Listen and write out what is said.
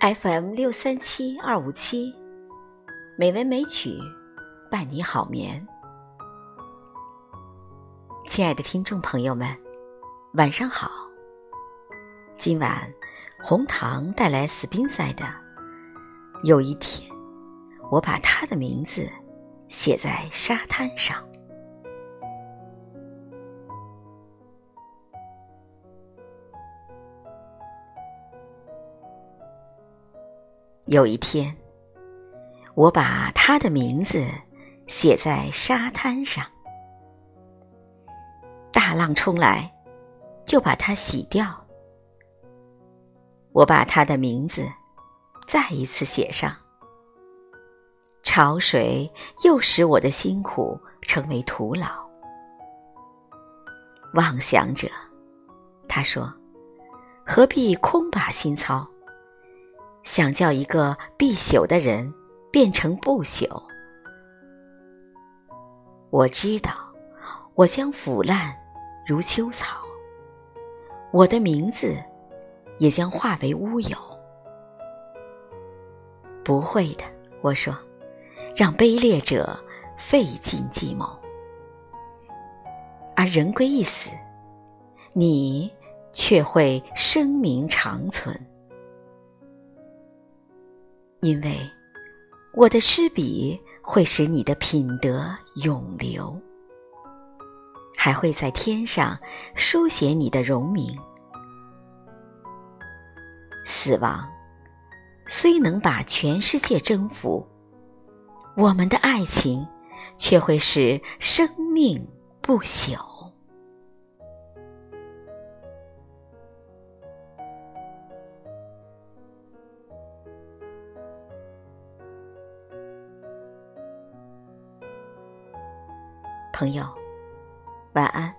FM 六三七二五七，美文美曲伴你好眠。亲爱的听众朋友们，晚上好。今晚红糖带来斯宾塞的《有一天，我把他的名字写在沙滩上》。有一天，我把他的名字写在沙滩上，大浪冲来，就把它洗掉。我把他的名字再一次写上，潮水又使我的辛苦成为徒劳。妄想者，他说：“何必空把心操？”想叫一个必朽的人变成不朽，我知道，我将腐烂如秋草，我的名字也将化为乌有。不会的，我说，让卑劣者费尽计谋，而人归一死，你却会声名长存。因为我的诗笔会使你的品德永留，还会在天上书写你的荣名。死亡虽能把全世界征服，我们的爱情却会使生命不朽。朋友，晚安。